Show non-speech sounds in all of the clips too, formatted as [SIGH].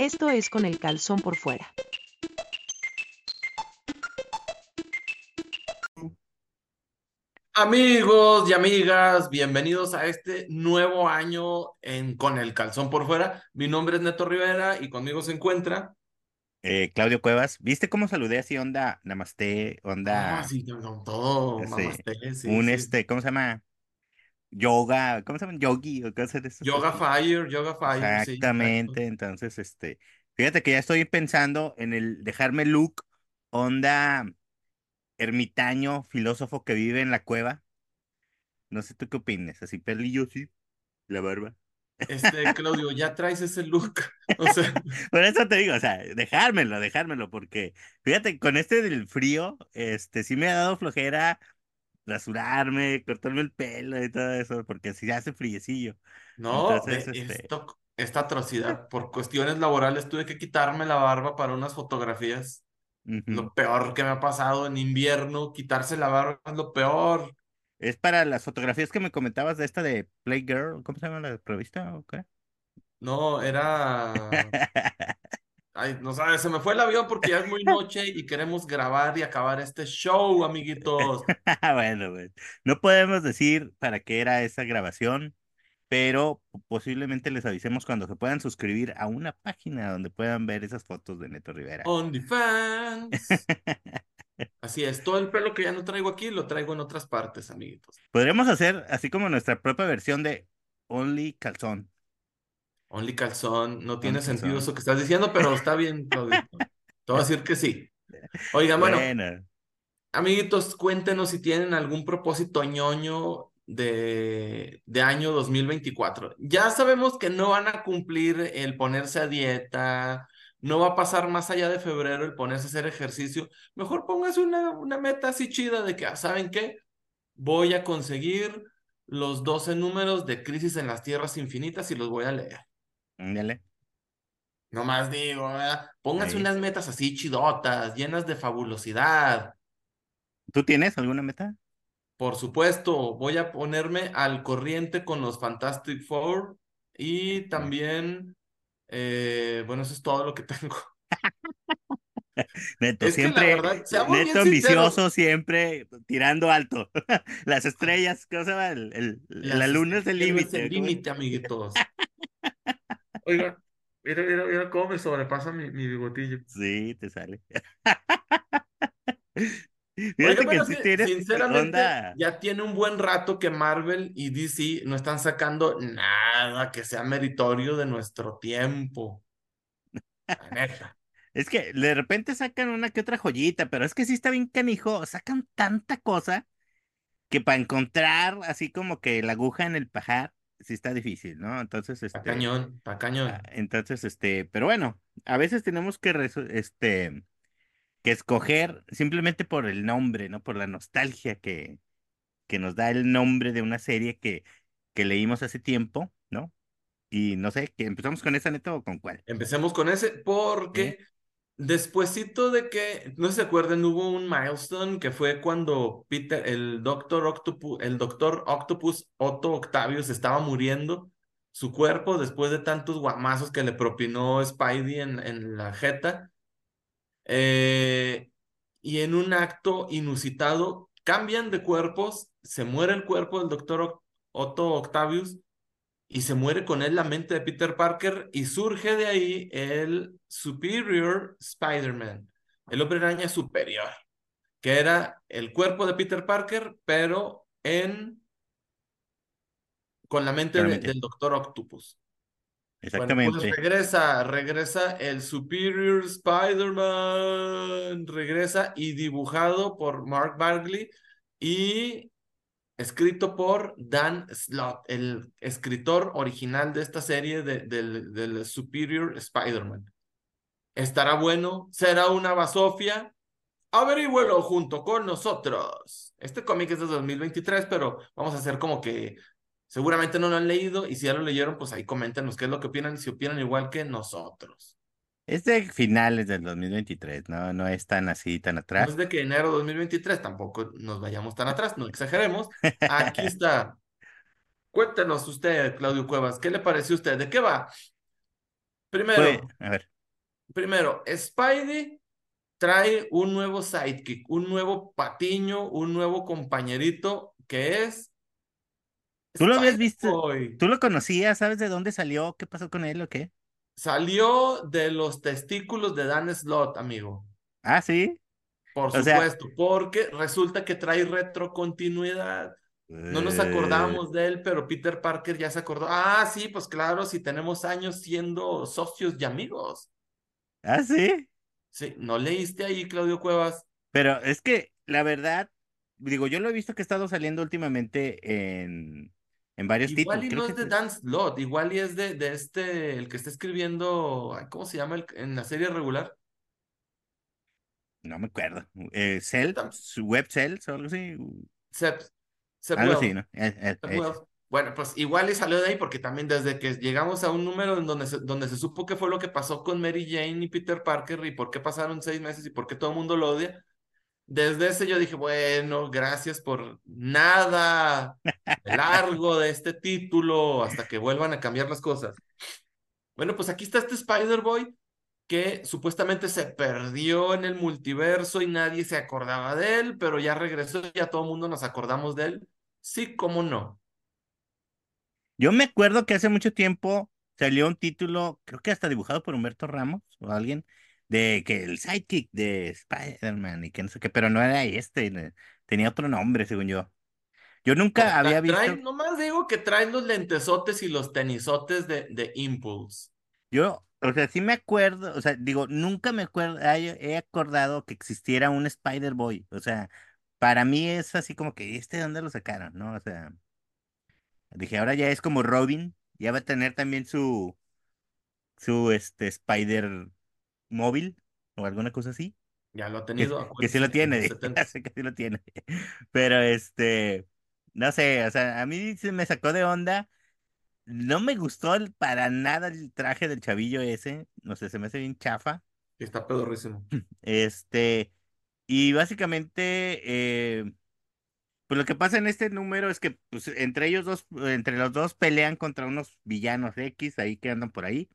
Esto es con el calzón por fuera. Amigos y amigas, bienvenidos a este nuevo año en Con el Calzón por Fuera. Mi nombre es Neto Rivera y conmigo se encuentra. Eh, Claudio Cuevas, ¿viste cómo saludé así onda namaste, Ah, onda sí, no, no, todo, namaste, sí, un sí. este, ¿cómo se llama? Yoga, ¿cómo se llama? Yogi o cosas de esas Yoga. Fire, Yoga Fire, sí. Exactamente, entonces este, fíjate que ya estoy pensando en el dejarme look onda ermitaño, filósofo que vive en la cueva. No sé tú qué opinas, así pelillo sí, la barba. Este, Claudio, ya traes ese look. [LAUGHS] O sea, Por eso te digo, o sea, dejármelo, dejármelo, porque fíjate, con este del frío, este, sí me ha dado flojera rasurarme, cortarme el pelo y todo eso, porque si hace friecillo. no, Entonces, este, esto, esta atrocidad, [LAUGHS] por cuestiones laborales tuve que quitarme la barba para unas fotografías. Lo peor que me ha pasado en invierno, quitarse la barba es lo peor. Es para las fotografías que me comentabas de esta de Playgirl, ¿cómo se llama la revista? o qué? No, era [LAUGHS] Ay, no sabes, se me fue el avión porque ya es muy noche y queremos grabar y acabar este show, amiguitos. [LAUGHS] Bueno, pues, no podemos decir para qué era esa grabación, pero posiblemente les avisemos cuando se puedan suscribir a una página donde puedan ver esas fotos de Neto Rivera. OnlyFans. [LAUGHS] Así es, todo el pelo que ya no traigo aquí lo traigo en otras partes, amiguitos. Podríamos hacer así como nuestra propia versión de Only Calzón. Only calzón, no tiene sentido eso que estás diciendo, pero [LAUGHS] está bien, Claudio. Te voy a decir que sí. Oigan, bueno, Bueno, amiguitos, cuéntenos si tienen algún propósito ñoño de, de año 2024. Ya sabemos que no van a cumplir el ponerse a dieta, no va a pasar más allá de febrero el ponerse a hacer ejercicio. Mejor póngase una, una meta así chida de que, ah, ¿saben qué? Voy a conseguir los 12 números de Crisis en las Tierras Infinitas y los voy a leer. Ándale. No más digo, ¿verdad? Pónganse Ahí. unas metas así chidotas, llenas de fabulosidad. ¿Tú tienes alguna meta? Por supuesto, voy a ponerme al corriente con los Fantastic Four y también, eh, bueno, eso es todo lo que tengo. [LAUGHS] Neto, Es que la siempre, verdad, seamos bien neto ambicioso, siempre tirando alto. [LAUGHS] Las [LAUGHS] estrellas, ¿cómo se llama? El, el- la luna es el límite. el límite, amiguitos. Oiga, mira, mira, mira cómo me sobrepasa mi, mi bigotillo. Sí, te sale. [LAUGHS] Oiga, que tienes sinceramente, onda. ya tiene un buen rato que Marvel y DC no están sacando nada que sea meritorio de nuestro tiempo. La. [LAUGHS] Es que de repente sacan una que otra joyita, pero es que sí está bien canijo. Sacan tanta cosa que para encontrar así como que la aguja en el pajar, sí está difícil, ¿no? Entonces, este. cañón, está cañón. Ah, Entonces, este, pero bueno, a veces tenemos que, este, que escoger simplemente por el nombre, ¿no? Por la nostalgia que, que nos da el nombre de una serie que, que leímos hace tiempo, ¿no? Y no sé, que empezamos con esa neta o con cuál. Empecemos con ese porque despuesito de que, no se acuerdan, hubo un milestone que fue cuando Peter, el Doctor Octopus, el Doctor Octopus Otto Octavius estaba muriendo su cuerpo después de tantos guamazos que le propinó Spidey en, en la jeta. Eh, y en un acto inusitado cambian de cuerpos, se muere el cuerpo del Doctor Oc- Otto Octavius y se muere con él la mente de Peter Parker y surge de ahí el Superior Spider-Man, el hombre araña superior, que era el cuerpo de Peter Parker, pero en con la mente de- del Doctor Octopus. Bueno, pues Exactamente. regresa, regresa el Superior Spider-Man, regresa y dibujado por Mark Bagley y escrito por Dan Slott, el escritor original de esta serie de- del, del Superior Spider-Man. ¿Estará bueno? ¿Será una basofia? Averígüelo junto con nosotros. Este cómic es de 2023, pero vamos a hacer como que seguramente no lo han leído y si ya lo leyeron, pues ahí coméntenos qué es lo que opinan y si opinan igual que nosotros. Es de finales del 2023, ¿no? No es tan así, tan No atrás. es de que enero 2023 tampoco nos vayamos tan atrás, no exageremos. Aquí [LAUGHS] está. Cuéntenos usted, Claudio Cuevas, ¿qué le pareció a usted? ¿De qué va? Primero, Pues, a ver, primero, Spidey trae un nuevo sidekick, un nuevo patiño, un nuevo compañerito que es ¿tú lo habías visto? Spider-Boy. ¿Tú lo conocías? ¿Sabes de dónde salió? ¿Qué pasó con él o qué? Salió de los testículos de Dan Slott, amigo. Ah, sí. Por O sea- supuesto, porque resulta que trae retrocontinuidad. No nos Eh, acordamos de él, pero Peter Parker ya se acordó. Ah, sí, pues claro, si tenemos años siendo socios y amigos. Ah, sí. Sí, ¿no leíste ahí, Claudio Cuevas? Pero es que la verdad, digo, yo lo he visto que ha estado saliendo últimamente en, en varios Igual títulos. y Creo no es de Dan Slott, igual y es de, de este, el que está escribiendo, ¿cómo se llama el- en la serie regular? no me acuerdo. Eh, Cell, su web Cells o algo así. Sep, Sep Algo así, ¿no? Eh, eh. Wells. Bueno, pues igual y salió de ahí porque también desde que llegamos a un número en donde se, donde se supo qué fue lo que pasó con Mary Jane y Peter Parker y por qué pasaron seis meses y por qué todo el mundo lo odia, desde ese yo dije, bueno, gracias por nada largo de este título hasta que vuelvan a cambiar las cosas. Bueno, pues aquí está este Spider-Boy que supuestamente se perdió en el multiverso y nadie se acordaba de él, pero ya regresó y ya todo el mundo nos acordamos de él. Sí, cómo no. Yo me acuerdo que hace mucho tiempo salió un título, creo que hasta dibujado por Humberto Ramos o alguien, de que el sidekick de Spider-Man y que no sé qué, pero no era este, tenía otro nombre, según yo. Yo nunca había visto, traen- nomás digo que traen los lentesotes y los tenisotes de, de Impulse. yo, o sea, sí me acuerdo, o sea, digo, nunca me acuerdo, he acordado que existiera un Spider-Boy, o sea, para mí es así como que, ¿este de dónde lo sacaron? ¿No? O sea, dije, ahora ya es como Robin, ya va a tener también su, su, este, Spider móvil o alguna cosa así. Ya lo ha Que, tenido. que sí lo tiene, los ya 70. sé que sí lo tiene. Pero este, no sé, o sea, a mí se me sacó de onda. No me gustó el- para nada el traje del chavillo ese. No sé, se me hace bien chafa. Está pedorrísimo. [CLEARS THROAT] Este, y básicamente, eh, pues lo que pasa en este número es que pues, entre ellos dos, entre los dos pelean contra unos villanos X ahí que andan por ahí.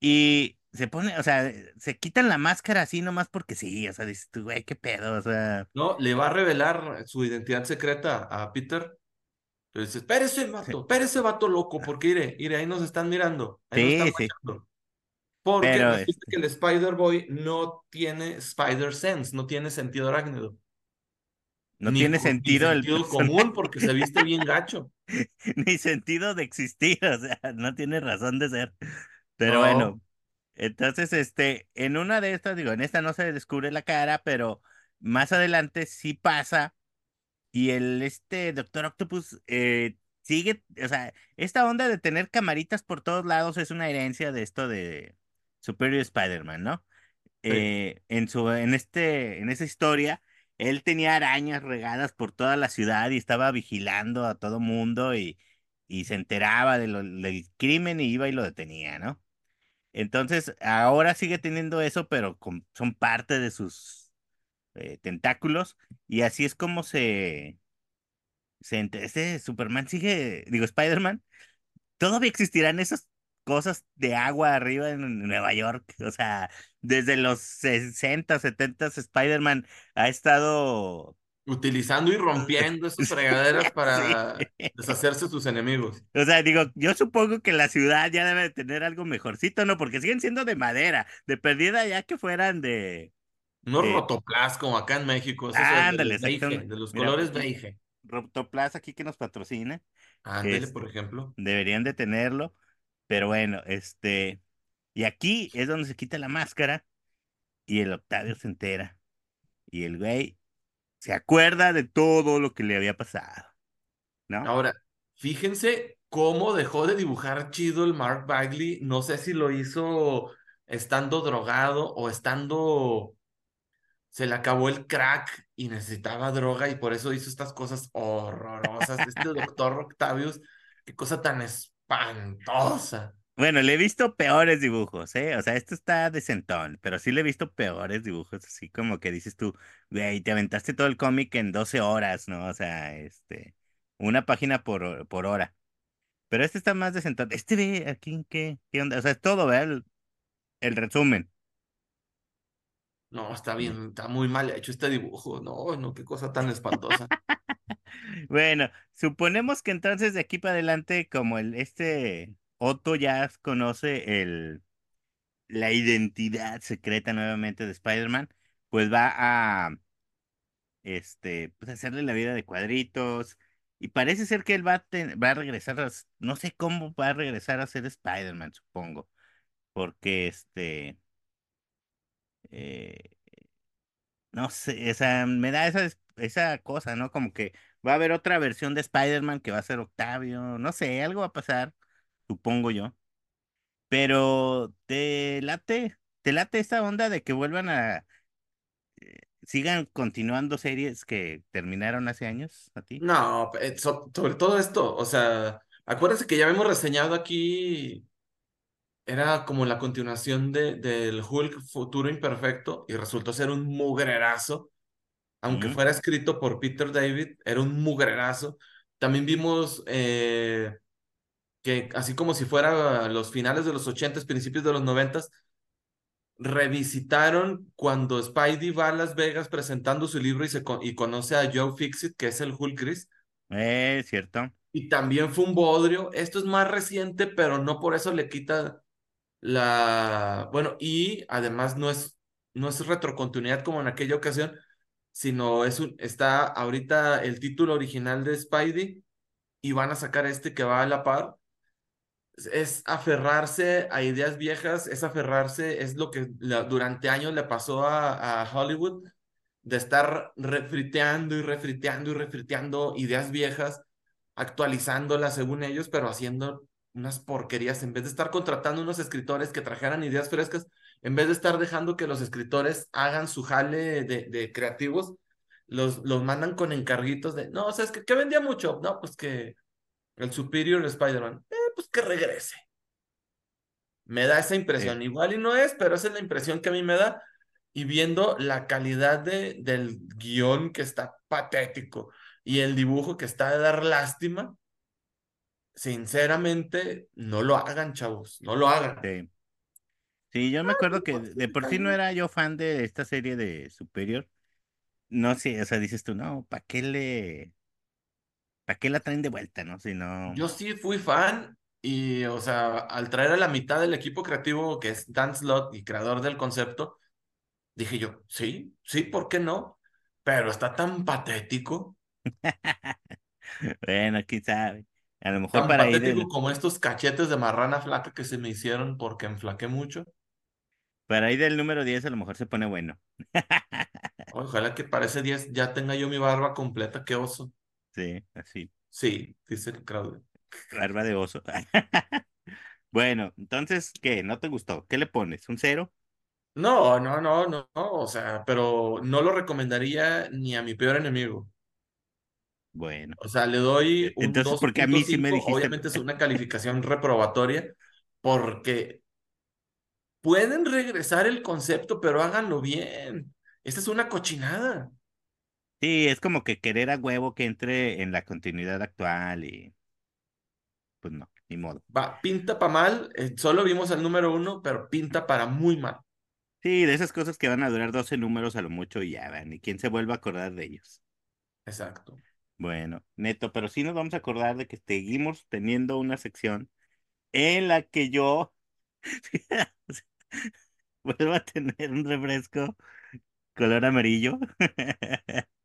Y se pone, o sea, se quitan la máscara así nomás porque sí, o sea, dices tú, güey, qué pedo, o sea. No, le va a revelar su identidad secreta a Peter. Entonces, espérese, vato, espérese, vato loco, porque iré, iré, ahí nos están mirando, ahí nos Sí, están sí. Porque Pero, este- que el Spider-Boy no tiene Spider Sense, no tiene sentido arácnido. No Ni tiene co- ni sentido el sentido común porque se viste bien gacho. [LAUGHS] ni sentido de existir, o sea, no tiene razón de ser. Pero No. bueno, entonces, este, en una de estas, digo, en esta no se descubre la cara, pero más adelante sí pasa y el, este, Doctor Octopus eh, sigue, o sea, esta onda de tener camaritas por todos lados es una herencia de esto de Superior Spider-Man, ¿no? Sí. eh, en su, en este, en esa historia, él tenía arañas regadas por toda la ciudad y estaba vigilando a todo mundo y, y se enteraba de lo- del crimen y iba y lo detenía, ¿no? Entonces, ahora sigue teniendo eso, pero son parte de sus eh, tentáculos y así es como se, se este Superman sigue, digo, Spider-Man, todavía existirán esas cosas de agua arriba en Nueva York. O sea, desde los 60, 70, Spider-Man ha estado... Utilizando y rompiendo esas [LAUGHS] fregaderas para Sí. deshacerse de sus enemigos. O sea, digo, yo supongo que la ciudad ya debe de tener algo mejorcito, ¿no? Porque siguen siendo de madera, de perdida ya que fueran de... No rotoplas como acá en México, esos de- de, Ándale, los beige, de los Mira, colores beige. Rotoplas aquí que nos patrocina. Ándele, Este, por ejemplo. Deberían de tenerlo. Pero bueno, este... Y aquí es donde se quita la máscara y el Octavio se entera. Y el güey se acuerda de todo lo que le había pasado, ¿no? Ahora, fíjense cómo dejó de dibujar chido el Mark Bagley. No sé si lo hizo estando drogado o estando. Se le acabó el crack y necesitaba droga y por eso hizo estas cosas horrorosas. Este [LAUGHS] doctor Octavius, qué cosa tan espantosa. Bueno, le he visto peores dibujos, ¿eh? O sea, esto está decentón, pero sí le he visto peores dibujos, así como que dices tú, güey, te aventaste todo el cómic en 12 horas, ¿no? O sea, este, una página por, por hora. Pero este está más decentón. Este ve aquí, ¿qué, qué onda? O sea, es todo, ¿verdad? El- el resumen. No, está bien, está muy mal hecho este dibujo. No, no, qué cosa tan espantosa. [LAUGHS] Bueno, suponemos que entonces de aquí para adelante, como el este Otto ya conoce el la identidad secreta nuevamente de Spider-Man, pues va a este, pues hacerle la vida de cuadritos. Y parece ser que él va a, va a regresar a, no sé cómo va a regresar a ser Spider-Man, supongo. Porque este, eh, no sé, esa, me da esa, es- esa cosa, ¿no? Como que va a haber otra versión de Spider-Man que va a ser Octavio, no sé, algo va a pasar, supongo yo. Pero te late, te late esta onda de que vuelvan a, sigan continuando series que terminaron hace años, ¿a ti? No, eh, so- sobre todo esto, o sea, acuérdense que ya habíamos reseñado aquí, era como la continuación de, del Hulk Futuro Imperfecto y resultó ser un mugrerazo, aunque Mm, fuera escrito por Peter David, era un mugrerazo. También vimos eh, que así como si fuera los finales de los ochentas, principios de los noventas, revisitaron cuando Spidey va a Las Vegas presentando su libro y, se y conoce a Joe Fixit, que es el Hulk gris. eh, cierto. Y también fue un bodrio. Esto es más reciente, pero no por eso le quita la... Bueno, y además no es, no es retrocontinuidad como en aquella ocasión, sino es un... está ahorita el título original de Spidey y van a sacar este que va a la par. Es aferrarse a ideas viejas, es aferrarse, es lo que durante años le pasó a, a Hollywood, de estar refriteando y refriteando y refriteando ideas viejas actualizándolas según ellos, pero haciendo unas porquerías, en vez de estar contratando unos escritores que trajeran ideas frescas, en vez de estar dejando que los escritores hagan su jale de, de creativos, los, los mandan con encarguitos de, no, o sea, es que, ¿qué vendía mucho? No, pues que el Superior Spider-Man, eh, pues que regrese. Me da esa Sí, impresión, igual y no es, pero esa es la impresión que a mí me da. Y viendo la calidad de, del guion que está patético y el dibujo que está de dar lástima, sinceramente, no lo hagan, chavos, no lo hagan. sí. Sí, yo me acuerdo que de por sí no era yo fan de esta serie de Superior. No sé, o sea, dices tú, no, ¿para qué le, para qué la traen de vuelta, no? Si no, Yo sí fui fan y, o sea, al traer a la mitad del equipo creativo que es Dan Slott y creador del concepto, dije yo, sí, sí, ¿por qué no? Pero está tan patético, [LAUGHS] bueno, quién sabe. A lo mejor tan para patético del, como estos cachetes de marrana flaca que se me hicieron porque enflaqué mucho. para ahí del número 10 a lo mejor se pone bueno. [LAUGHS] Ojalá que para ese 10 ya tenga yo mi barba completa, qué oso. Sí, así, Sí, dice Claudio. Barba de oso. [LAUGHS] Bueno, entonces, ¿qué? ¿No te gustó? ¿Qué le pones? ¿Un cero? No, no, no, no, no, o sea, pero no lo recomendaría ni a mi peor enemigo. Bueno, O sea, le doy e- un entonces, porque a mí sí me dijiste, obviamente es una calificación reprobatoria, porque pueden regresar el concepto, pero háganlo bien. Esta es una cochinada. sí, es como que querer a huevo que entre en la continuidad actual y pues no, ni modo. Va, pinta para mal, eh, solo vimos el número uno, pero pinta para muy mal. Sí, de esas cosas que van a durar 12 números a lo mucho y ya van, y quién se vuelve a acordar de ellos. Exacto. Bueno, neto, pero sí nos vamos a acordar de que seguimos teniendo una sección en la que yo [LAUGHS] vuelvo a tener un refresco color amarillo.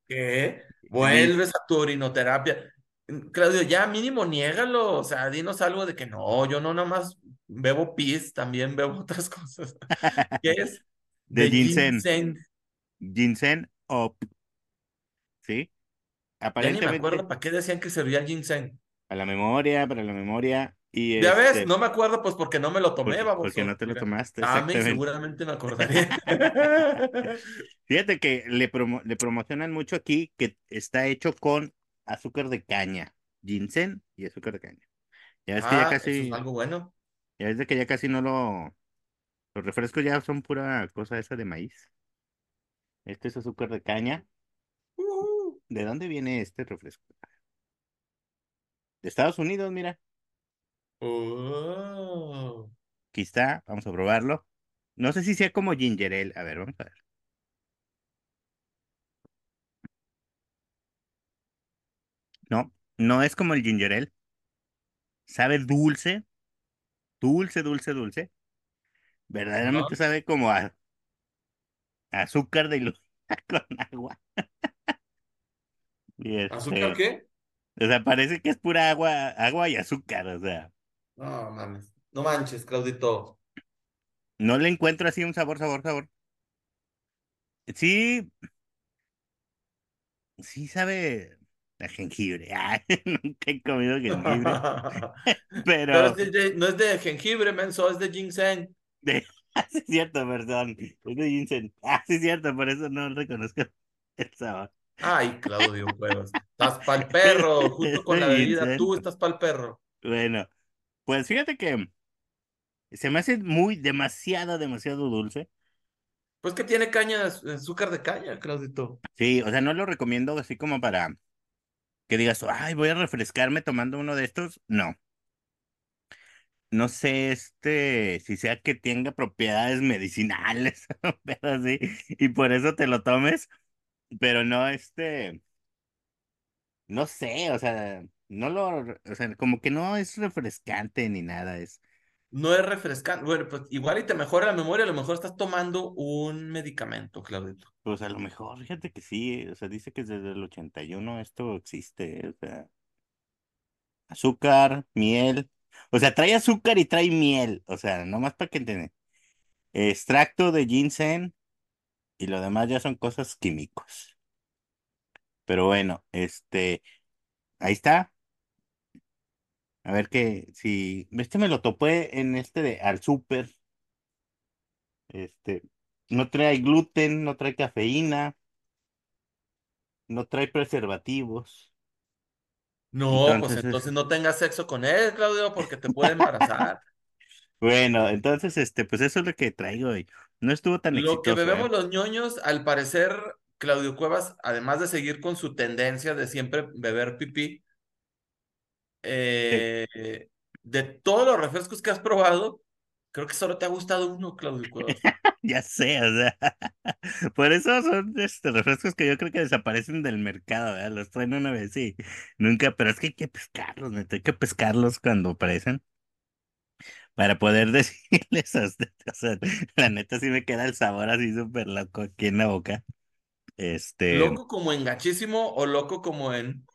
¿Qué? [LAUGHS] Vuelves a tu orinoterapia. Mm, Claudio, ya mínimo niégalo, o sea, dinos algo de que no, yo no nomás bebo pis, también bebo [LAUGHS] otras cosas. ¿Qué es? [LAUGHS] de De ginseng, ginseng. ginseng up, ¿sí? Ya ni me acuerdo Aparentemente para qué decían que servía el ginseng. a la memoria, para la memoria, y Ya ves, este, no me acuerdo pues porque no me lo tomé, porque, porque no te lo tomaste, y exactamente. seguramente me acordaré. [LAUGHS] Fíjate que le, promo- le promocionan mucho aquí que está hecho con azúcar de caña, ginseng y azúcar de caña. Ya ves que ya Ah, eso es casi, algo bueno. ya ves de que ya casi no lo, los refrescos ya son pura cosa esa de maíz. Este es azúcar de caña. Uh, ¿De dónde viene este refresco? De Estados Unidos, mira. oh. Aquí está, vamos a probarlo. No sé si sea como ginger ale. A ver, vamos a ver. No, no es como el ginger ale. Sabe dulce, dulce, dulce, dulce. Verdaderamente sabe como a, a azúcar de ilu- [LAUGHS] con agua. Y ¿Azúcar este, qué? o sea, parece que es pura agua, agua y azúcar. O sea, No mames. No manches, Claudito. no le encuentro así un sabor, sabor, sabor. Sí, sí sabe a jengibre. [LAUGHS] Ah, nunca he comido jengibre, [LAUGHS] [LAUGHS] Pero es pero de- de- no es de jengibre, menso, es de ginseng. de, ah, sí es cierto, perdón. Es de ginseng. Ah, sí es cierto, por eso no reconozco el sabor. Ay, Claudio Cuevas. Estás pa'l perro, junto Es con la bebida. Tú estás pa'l perro. Bueno, pues fíjate que se me hace muy demasiado, demasiado dulce. Pues que tiene caña, azúcar de caña, Claudito. Sí, o sea, no lo recomiendo así como para que digas, ay, voy a refrescarme tomando uno de estos. No, no sé, este, si sea que tenga propiedades medicinales, [LAUGHS] pero así, y por eso te lo tomes, pero no, este, no sé, o sea, no lo, o sea, como que no es refrescante ni nada, es, No es refrescante. Bueno, pues igual y te mejora la memoria, a lo mejor estás tomando un medicamento, Claudito. Pues a lo mejor, fíjate que sí, o sea, dice que desde el 81 esto existe, o sea, azúcar, miel, o sea, trae azúcar y trae miel, o sea, nomás para que entiendan. Extracto de ginseng y lo demás ya son cosas químicos. Pero bueno, este, ahí está. A ver que si este me lo topé en este de al súper. Este, no trae gluten, no trae cafeína, no trae preservativos. No, pues Entonces entonces es, no tengas sexo con él, Claudio, porque te puede embarazar. [LAUGHS] bueno, entonces este, pues eso es lo que traigo hoy. No estuvo tan Lo que exitoso, ¿eh? bebemos los ñoños, al parecer, Claudio Cuevas, además de seguir con su tendencia de siempre beber pipí, Sí, eh, de todos los refrescos que has probado, creo que solo te ha gustado uno, Claudio Cuevas. [LAUGHS] ya sé, o sea, [LAUGHS] por eso son este, refrescos que yo creo que desaparecen del mercado, ¿verdad? Los traen una vez y nunca, pero es que hay que pescarlos, neta, hay que pescarlos cuando aparecen para poder [LAUGHS] decirles a ustedes, o sea, la neta sí me queda el sabor así súper loco aquí en la boca. Este, ¿Loco como en gachísimo o loco como en...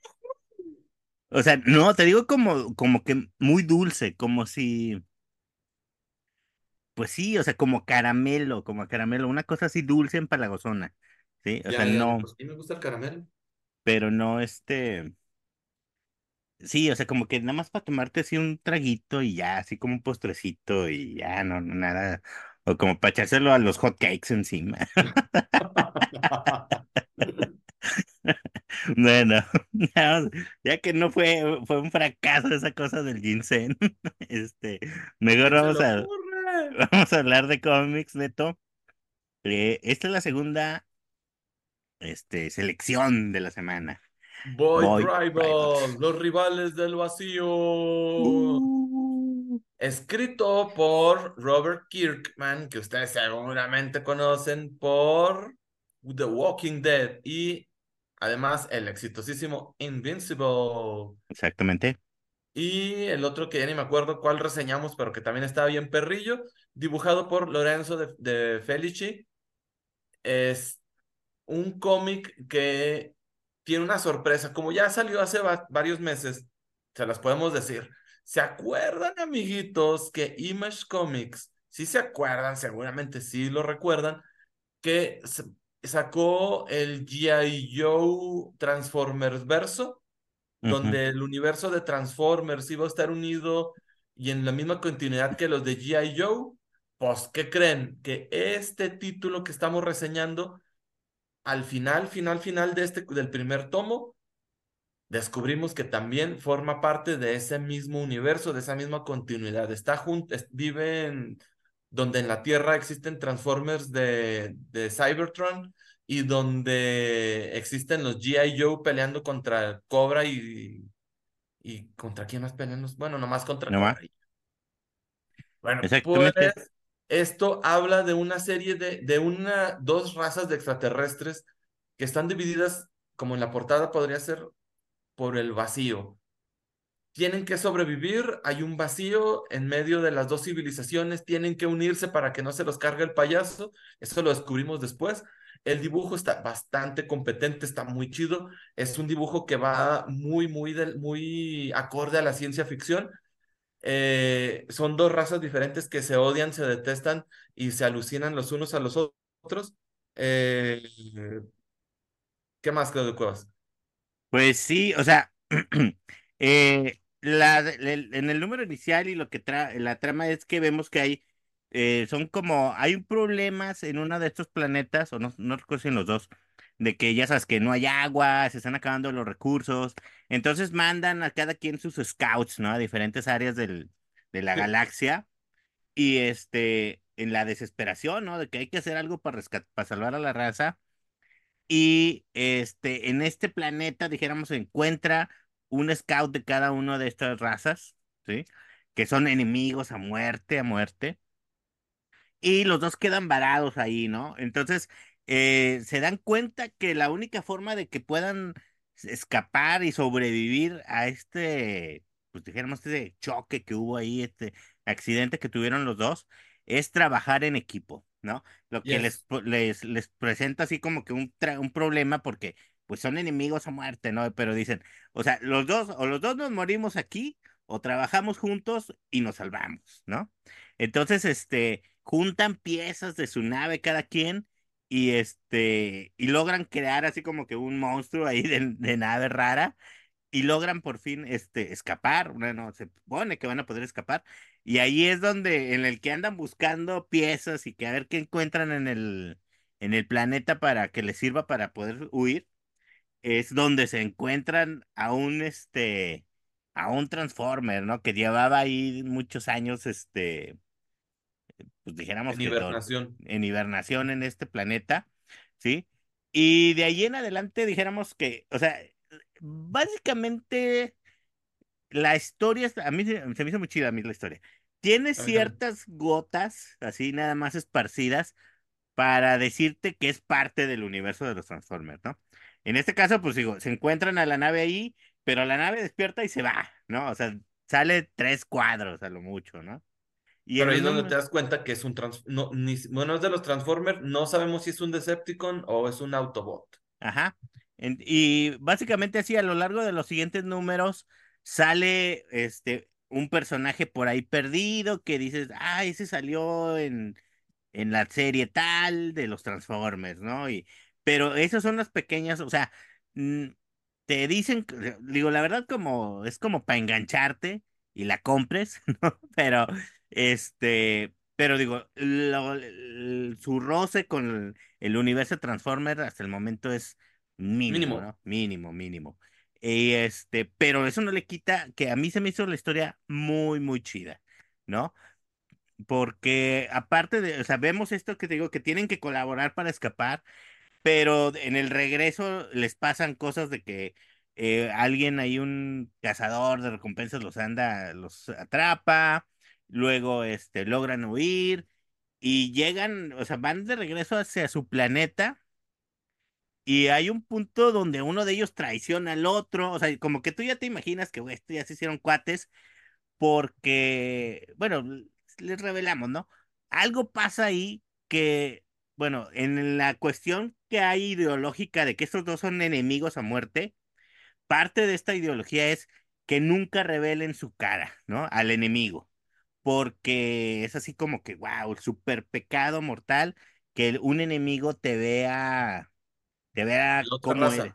o sea, no, te digo como, como que muy dulce, como si, pues sí, o sea, como caramelo, como caramelo, una cosa así dulce empalagosona, ¿sí? O sea, Ya, no, pues sí me gusta el caramelo. pero no este, sí, o sea, como que nada más para tomarte así un traguito y ya, así como un postrecito y ya, no, no, nada, o como para echárselo a los hot cakes encima. [LAUGHS] Bueno, [LAUGHS] ya, ya que no fue, fue un fracaso esa cosa del ginseng, [LAUGHS] este, ¿A mejor le vamos a, ocurre? [LAUGHS] vamos a hablar de cómics, Neto. Eh, esta es la segunda, este, selección de la semana. Boy Boy Rivals, Rivals. los rivales del vacío. Uh, Escrito por Robert Kirkman, que ustedes seguramente conocen por The Walking Dead y además el exitosísimo Invincible. exactamente, Y el otro que ya ni me acuerdo cuál reseñamos, pero que también estaba bien perrillo, dibujado por Lorenzo de, de Felici. Es un cómic que tiene una sorpresa. Como ya salió hace va varios meses, se las podemos decir. ¿Se acuerdan, amiguitos, que Image Comics, sí se acuerdan, seguramente sí lo recuerdan, que sacó el G.I. Joe Transformers verso, donde el universo de Transformers iba a estar unido y en la misma continuidad que los de G.I. Joe? Pues, ¿qué creen? Que este título que estamos reseñando al final, final, final de este, del primer tomo, descubrimos que también forma parte de ese mismo universo, de esa misma continuidad. Está junto, vive donde en la Tierra existen Transformers de, de Cybertron y donde existen los G.I. Joe peleando contra Cobra y, y contra quién más pelean. Bueno, nomás contra no Cobra. Bueno, pues. Esto habla de una serie de, de una, dos razas de extraterrestres que están divididas, como en la portada podría ser, por el vacío. Tienen que sobrevivir, hay un vacío en medio de las dos civilizaciones, tienen que unirse para que no se los cargue el payaso, eso lo descubrimos después. El dibujo está bastante competente, está muy chido, es un dibujo que va muy, muy, muy acorde a la ciencia ficción. Eh, son dos razas diferentes que se odian, se detestan y se alucinan los unos a los otros. Eh, ¿Qué más, Claudio Cuevas? Pues sí, o sea, [CLEARS THROAT] eh, en el número inicial y lo que trae la trama es que vemos que hay, eh, son como, hay problemas en uno de estos planetas, o no, no recuerdo si en los dos, de que ya sabes que no hay agua, se están acabando los recursos, entonces mandan a cada quien sus scouts, ¿no? A diferentes áreas del, de la galaxia, y este, en la desesperación, ¿no? De que hay que hacer algo para, para salvar a la raza y este, en este planeta, dijéramos, se encuentra un scout de cada una de estas razas, ¿sí? Que son enemigos a muerte, a muerte. Y los dos quedan varados ahí, ¿no? Entonces, eh, se dan cuenta que la única forma de que puedan escapar y sobrevivir a este, pues dijéramos, este choque que hubo ahí, este accidente que tuvieron los dos, es trabajar en equipo, ¿no? Lo que les, les, les presenta así como que un, un problema porque pues son enemigos a muerte, ¿no? Pero dicen, o sea, los dos, o los dos nos morimos aquí, o trabajamos juntos y nos salvamos, ¿no? Entonces, este, juntan piezas de su nave cada quien y este, y logran crear así como que un monstruo ahí de, nave rara y logran por fin este, escapar, bueno, se supone que van a poder escapar, y ahí es donde, en el que andan buscando piezas y que a ver qué encuentran en el, en el planeta para que les sirva para poder huir, es donde se encuentran a un, este, a un Transformer, ¿no? Que llevaba ahí muchos años, este, pues dijéramos en hibernación. en hibernación en este planeta, ¿sí? Y de ahí en adelante dijéramos que, o sea, básicamente la historia, a mí se, me hizo muy chida a mí la historia. Tiene ciertas gotas, así nada más esparcidas, para decirte que es parte del universo de los Transformers, ¿no? En este caso, pues digo, se encuentran a la nave ahí, pero la nave despierta y se va, ¿no? O sea, sale tres cuadros a lo mucho, ¿no? Y pero ahí es donde te das cuenta que es un trans... no, ni... bueno, es de los Transformers, no sabemos si es un Decepticon o es un Autobot. Ajá. y básicamente así a lo largo de los siguientes números sale este un personaje por ahí perdido que dices, ah, ese salió en, en la serie tal de los Transformers, ¿no? Y, pero esas son las pequeñas, o sea, mm, te dicen, digo, la verdad como, es como para engancharte y la compres, [LAUGHS] ¿no? Pero, este, pero digo, su roce con el, universo Transformers hasta el momento es mínimo, mínimo. ¿no? Mínimo, mínimo. Y este, pero eso no le quita que a mí se me hizo la historia muy, muy chida, ¿no? Porque aparte de, o sea, vemos esto que te digo, que tienen que colaborar para escapar, pero en el regreso les pasan cosas de que eh, alguien ahí, un cazador de recompensas los anda, los atrapa, luego este, logran huir y llegan, o sea, van de regreso hacia su planeta y hay un punto donde uno de ellos traiciona al otro, o sea, como que tú ya te imaginas que, esto ya se hicieron cuates, porque, bueno, les revelamos, ¿no? Algo pasa ahí que, bueno, en la cuestión que hay ideológica de que estos dos son enemigos a muerte, parte de esta ideología es que nunca revelen su cara, ¿no? Al enemigo, porque es así como que, wow, super pecado mortal que un enemigo te vea de ver a cómo eres,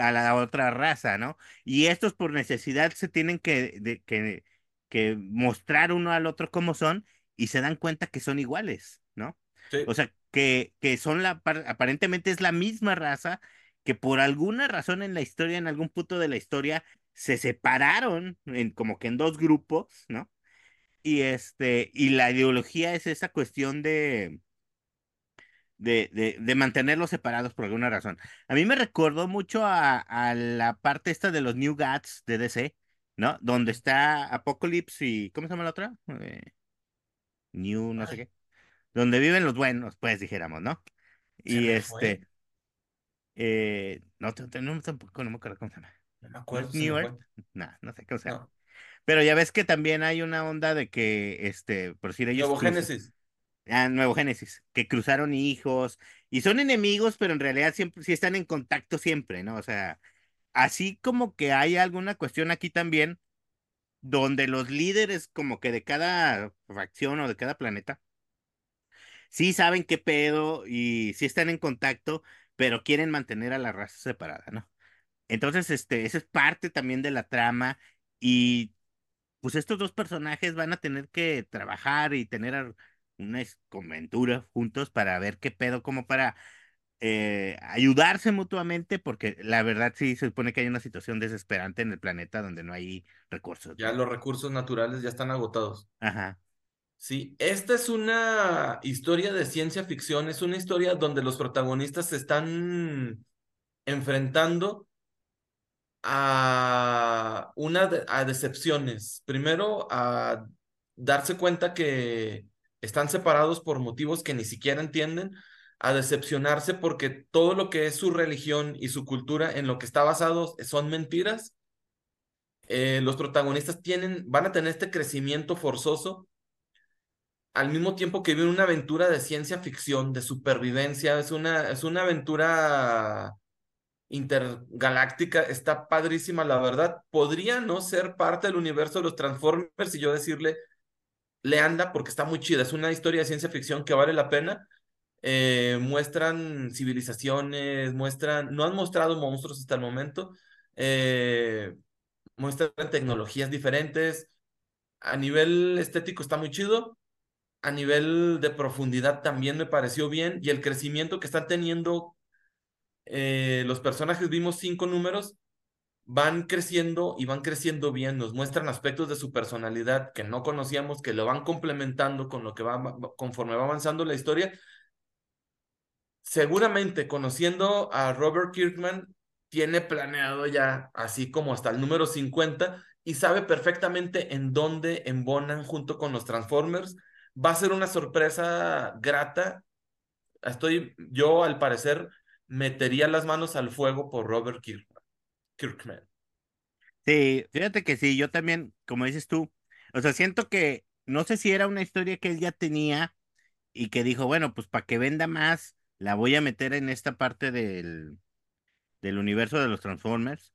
a la otra raza, ¿no? Y estos por necesidad se tienen que, de, que, que mostrar uno al otro cómo son y se dan cuenta que son iguales, ¿no? O sea, que, que son la, aparentemente es la misma raza que por alguna razón en la historia, en algún punto de la historia, se separaron en, como que en dos grupos, ¿no? Y este, y la ideología es esa cuestión de, de, de, de, mantenerlos separados por alguna razón. A mí me recordó mucho a, a, la parte esta de los New Gods de DC, ¿no? Donde está Apocalypse y. ¿Cómo se llama la otra? Eh, New, no sé qué. donde viven los buenos, pues dijéramos, ¿no? Se Y este, eh, no, no, tampoco, no me acuerdo cómo se llama. No me ¿No acuerdo, New. Earth? No, no sé cómo se llama. No. Pero ya ves que también hay una onda de que, este, por decir ellos Nuevo Génesis. Ah, Nuevo Génesis, que cruzaron hijos y son enemigos, pero en realidad siempre sí están en contacto siempre, ¿no? O sea, así como que hay alguna cuestión aquí también donde los líderes como que de cada facción o de cada planeta sí saben qué pedo y sí están en contacto, pero quieren mantener a la raza separada, ¿no? Entonces, este, esa es parte también de la trama y pues estos dos personajes van a tener que trabajar y tener una aventura juntos para ver qué pedo, como para eh, ayudarse mutuamente, porque la verdad sí se supone que hay una situación desesperante en el planeta donde no hay recursos, Ya los recursos naturales ya están agotados. Ajá. Sí, esta es una historia de ciencia ficción, es una historia donde los protagonistas se están enfrentando a una a decepciones. Primero, a darse cuenta que están separados por motivos que ni siquiera entienden, a decepcionarse porque todo lo que es su religión y su cultura en lo que está basado son mentiras. Eh, los protagonistas tienen, van a tener este crecimiento forzoso al mismo tiempo que viven una aventura de ciencia ficción, de supervivencia, es una, es una aventura intergaláctica, está padrísima, la verdad. Podría no ser parte del universo de los Transformers y yo decirle, le anda porque está muy chida, es una historia de ciencia ficción que vale la pena. Eh, muestran civilizaciones, muestran, no han mostrado monstruos hasta el momento, eh, muestran tecnologías diferentes. A nivel estético está muy chido a nivel de profundidad también me pareció bien y el crecimiento que están teniendo eh, los personajes, vimos cinco números, van creciendo y van creciendo bien, nos muestran aspectos de su personalidad que no conocíamos, que lo van complementando con lo que va conforme va avanzando la historia. Seguramente conociendo a Robert Kirkman, tiene planeado ya así como hasta el número 50 y sabe perfectamente en dónde embonan junto con los Transformers va a ser una sorpresa grata. Estoy, yo al parecer metería las manos al fuego por Robert Kirkman. Sí, fíjate que sí, yo también, como dices tú, o sea, siento que no sé si era una historia que él ya tenía y que dijo, bueno, pues para que venda más, la voy a meter en esta parte del, del universo de los Transformers.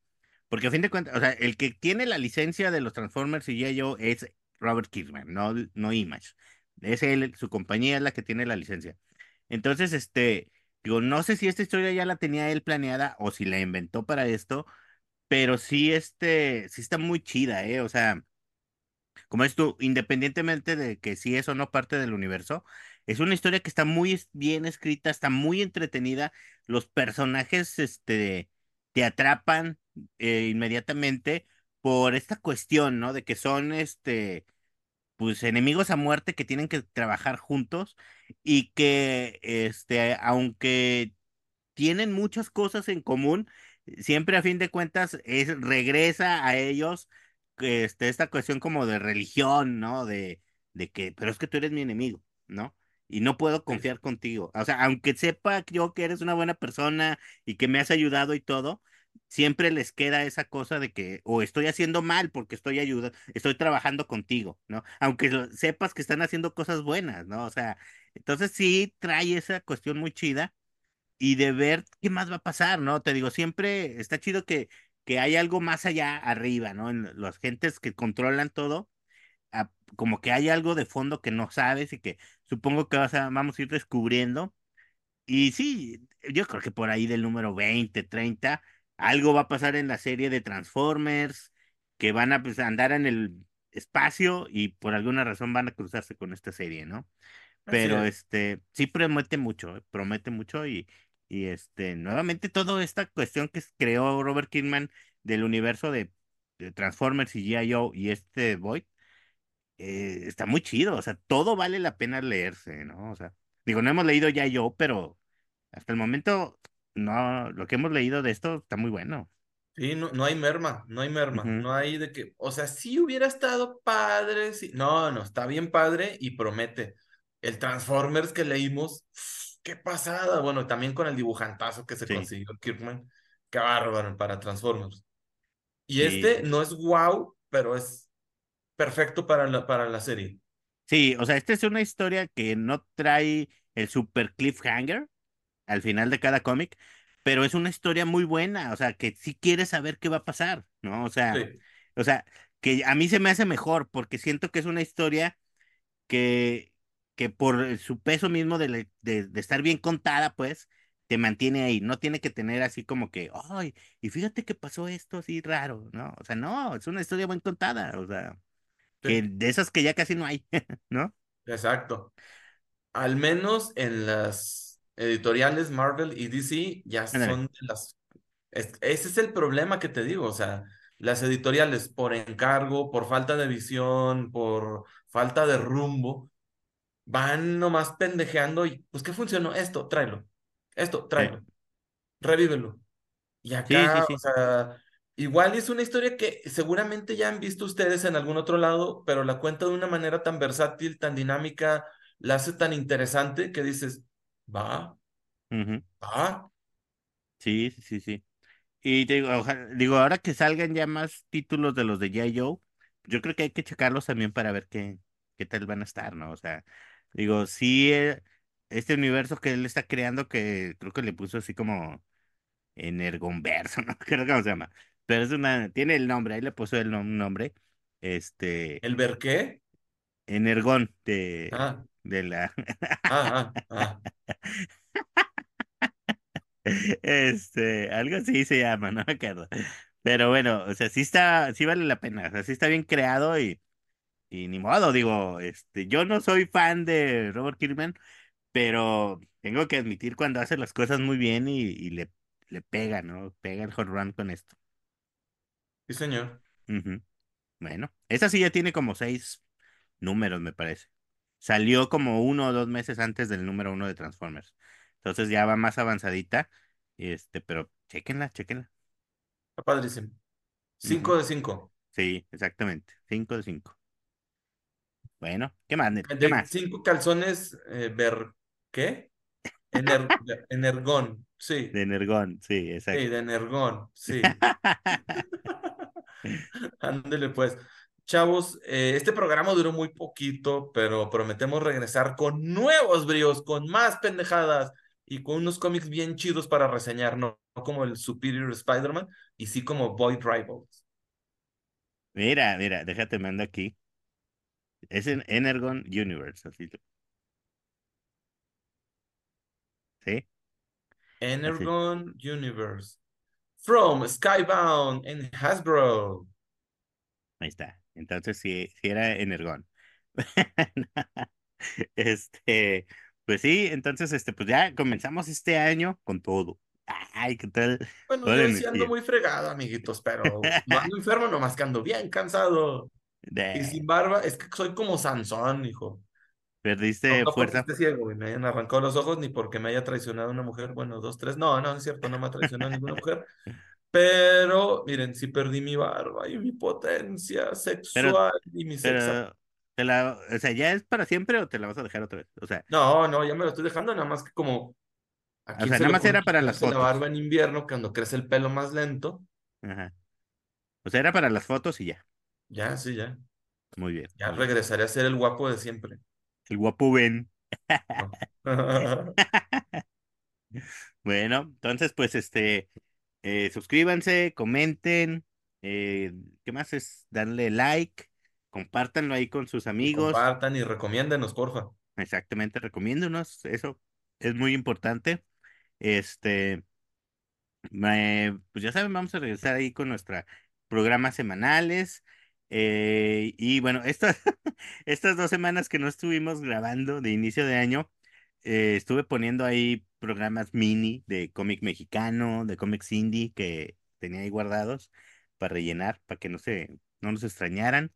Porque a fin de cuentas, o sea, el que tiene la licencia de los Transformers y ya yo es Robert Kirkman, no, no Image. Es él, su compañía es la que tiene la licencia. Entonces, este, digo, no sé si esta historia ya la tenía él planeada o si la inventó para esto, pero sí, este, sí está muy chida, ¿eh? O sea, como es tú, independientemente de que si es o no parte del universo, es una historia que está muy bien escrita, está muy entretenida, los personajes, este, te atrapan eh, inmediatamente por esta cuestión, ¿no? De que son, este, pues enemigos a muerte que tienen que trabajar juntos y que, este, aunque tienen muchas cosas en común, siempre a fin de cuentas es, regresa a ellos este, esta cuestión como de religión, ¿no? De, de que, pero es que tú eres mi enemigo, ¿no? Y no puedo confiar contigo. O sea, aunque sepa yo que eres una buena persona y que me has ayudado y todo, siempre les queda esa cosa de que o estoy haciendo mal porque estoy ayudando, estoy trabajando contigo, ¿no? Aunque lo- sepas que están haciendo cosas buenas, ¿no? O sea, entonces sí trae esa cuestión muy chida y de ver qué más va a pasar, ¿no? Te digo, siempre está chido que, que hay algo más allá arriba, ¿no? En las gentes que controlan todo, a- como que hay algo de fondo que no sabes y que supongo que vas a, vamos a ir descubriendo. Y sí, yo creo que por ahí del número 20 30 algo va a pasar en la serie de Transformers, que van a pues, andar en el espacio y por alguna razón van a cruzarse con esta serie, ¿no? Pero es. este sí promete mucho, eh, promete mucho y, y este nuevamente toda esta cuestión que creó Robert Kirkman del universo de, de Transformers y G.I. Joe y este Void eh, está muy chido, o sea, todo vale la pena leerse, ¿no? O sea, digo, no hemos leído G.I. Joe, pero hasta el momento no, lo que hemos leído de esto está muy bueno. Sí, no, no hay merma, no hay merma, no hay de que, o sea, sí hubiera estado padre, sí. No, no, está bien padre y promete. el Transformers que leímos, qué pasada. Bueno, también con el dibujantazo que se Sí. consiguió Kirkman, qué bárbaro para Transformers. Y Sí. este no es wow, pero es perfecto para la, para la serie. Sí, o sea, esta es una historia que no trae el super cliffhanger al final de cada cómic, pero es una historia muy buena, o sea, que sí quieres saber qué va a pasar, ¿no? O sea, Sí, o sea, que a mí se me hace mejor porque siento que es una historia que, que por su peso mismo de, de, de estar bien contada, pues, te mantiene ahí. No tiene que tener así como que, ay, y fíjate que pasó esto así raro, ¿no? O sea, no, es una historia bien contada, o sea, que sí, de esas que ya casi no hay, [LAUGHS] ¿no? exacto. Al menos en las editoriales Marvel y DC ya son de las... es- ese es el problema que te digo, o sea, las editoriales por encargo, por falta de visión, por falta de rumbo, van nomás pendejeando y, pues, ¿qué funcionó? Esto, tráelo. Esto, Sí, tráelo. Revívelo. Y sí, sí, acá, o sea, igual es una historia que seguramente ya han visto ustedes en algún otro lado, pero la cuenta de una manera tan versátil, tan dinámica, la hace tan interesante que dices, va, Ujú. va. Sí, sí, sí, sí. Y digo, oja- digo, ahora que salgan ya más títulos de los de G.I. Joe, yo creo que hay que checarlos también para ver qué, qué tal van a estar, ¿no? O sea, digo, sí, eh, este universo que él está creando, que creo que le puso así como Energonverso, [LAUGHS] ¿no? Creo que cómo se llama. Pero es una, tiene el nombre, ahí le puso el nom- nombre, este, ¿El ver qué? Energón de, Ah, de la, [LAUGHS] ah. Este, algo así se llama, no me acuerdo. Pero bueno, o sea, sí está, sí vale la pena, o sea, sí está bien creado y, y ni modo, digo, este, yo no soy fan de Robert Kirkman, pero tengo que admitir cuando hace las cosas muy bien y, y le, le pega, ¿no? Pega el home run con esto. Sí, señor. Bueno, esa sí ya tiene como seis números, me parece. Salió como uno o dos meses antes del número uno de Transformers. Entonces ya va más avanzadita. Este, pero chéquenla, chéquenla. Está padrísimo. Ujú. Cinco de cinco. Sí, exactamente. Cinco de cinco. Bueno, ¿qué más, cinco calzones, eh, ver qué? Ener- [LAUGHS] energón, sí. De Energón, sí, Sí, exacto. de energón, sí. [LAUGHS] [LAUGHS] Ándele pues. Chavos, eh, este programa duró muy poquito, pero prometemos regresar con nuevos bríos, con más pendejadas y con unos cómics bien chidos para reseñar, no, no como el Superior Spider-Man, y sí como Void Rivals. Mira, mira, déjate mando aquí. Es en Energon Universe, así. ¿Sí? Así. Energon Universe. From Skybound en Hasbro. Ahí está. Entonces sí, sí era Energon. [LAUGHS] Este, pues sí, entonces, este, pues ya comenzamos este año con todo. Ay, ¿qué tal? Bueno, Toda yo sí ando energía. muy fregado, amiguitos, pero [LAUGHS] no ando enfermo, nomás que ando bien cansado. Y sin barba, es que soy como Sansón, hijo. No, Perdiste no porque fuerza. ciego y me hayan arrancado los ojos, ni porque me haya traicionado una mujer. Bueno, dos, tres. No, no, es cierto, no me ha traicionado ninguna mujer. Pero, miren, sí perdí mi barba y mi potencia Pero, sexual y mi te la, o sea, ¿ya es para siempre o te la vas a dejar otra vez? O sea, No, no, ya me lo estoy dejando, nada más que como a o sea, se nada más era para las quitarse la fotos. barba en invierno cuando crece el pelo más lento. Ajá. O sea, era para las fotos y ya. Ya, sí, ya. Muy bien, Ya muy bien. regresaré a ser el guapo de siempre. El guapo Ben. ¿no? [LAUGHS] [LAUGHS] Bueno, entonces, pues, este, eh, suscríbanse, comenten, eh, ¿qué más es? Darle like, compártanlo ahí con sus Y amigos. compartan y recomiéndenos, porfa. Exactamente, recomiéndonos, eso es muy importante. Este, pues ya saben, vamos a regresar ahí con nuestros programas semanales. eh, y bueno, estas, [LAUGHS] estas dos semanas que no estuvimos grabando de inicio de año, eh, estuve poniendo ahí programas mini de cómic mexicano, de cómics indie que tenía ahí guardados para rellenar, para que no se, no nos extrañaran.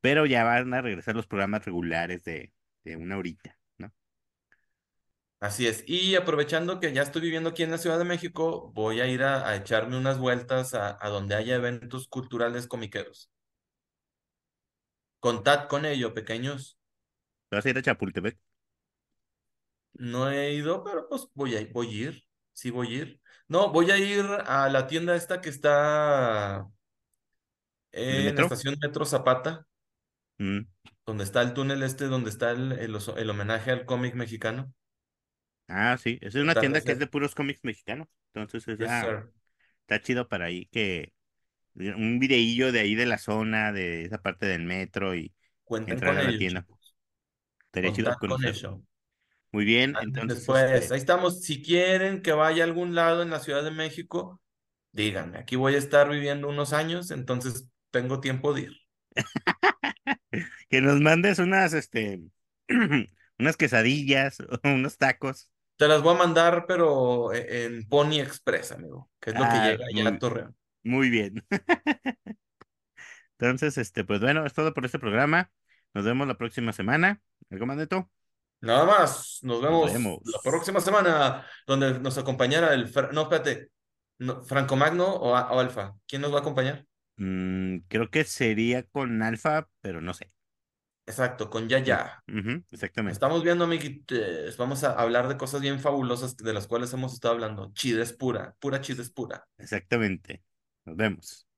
Pero ya van a regresar los programas regulares de, de una horita, ¿no? Así es. Y aprovechando que ya estoy viviendo aquí en la Ciudad de México, voy a ir a, a echarme unas vueltas a, a donde haya eventos culturales comiqueros. Contad con ello, pequeños. ¿Te vas a ir a Chapultepec? No he ido, pero pues voy a, voy a ir. Sí, voy a ir. No, voy a ir a la tienda esta que está ¿El en metro? Estación Metro Zapata, Mm. donde está el túnel este, donde está el, el, homenaje al cómic mexicano. Ah, sí, es una Está- tienda que es de puros cómics mexicanos. Entonces, es, Yes, ah, está chido para ahí que un videillo de ahí de la zona, de esa parte del metro y Cuenten entrar con a la ello, tienda. Estaría chido con. Muy bien, entonces, Después, este, ahí estamos. Si quieren que vaya a algún lado en la Ciudad de México, díganme. Aquí voy a estar viviendo unos años, entonces tengo tiempo de ir. [LAUGHS] que nos mandes unas, este, [CLEARS THROAT] unas quesadillas o [LAUGHS] unos tacos. Te las voy a mandar, pero e- en Pony Express, amigo, que es lo que Ah, llega allá a muy, Torreón. muy bien. [LAUGHS] Entonces, este, pues bueno, es todo por este programa. Nos vemos la próxima semana. ¿Algo más, Neto? Nada más, nos Nos vemos la próxima semana, donde nos acompañará el... No, espérate, no, ¿Franco Magno o, o Alfa? ¿Quién nos va a acompañar? Mm, creo que sería con Alfa, pero no sé. Exacto, con Yaya. Nos exactamente. estamos viendo, amiguitos. Vamos a hablar de cosas bien fabulosas de las cuales hemos estado hablando. Chida es pura, pura chida es pura. Exactamente. Nos vemos.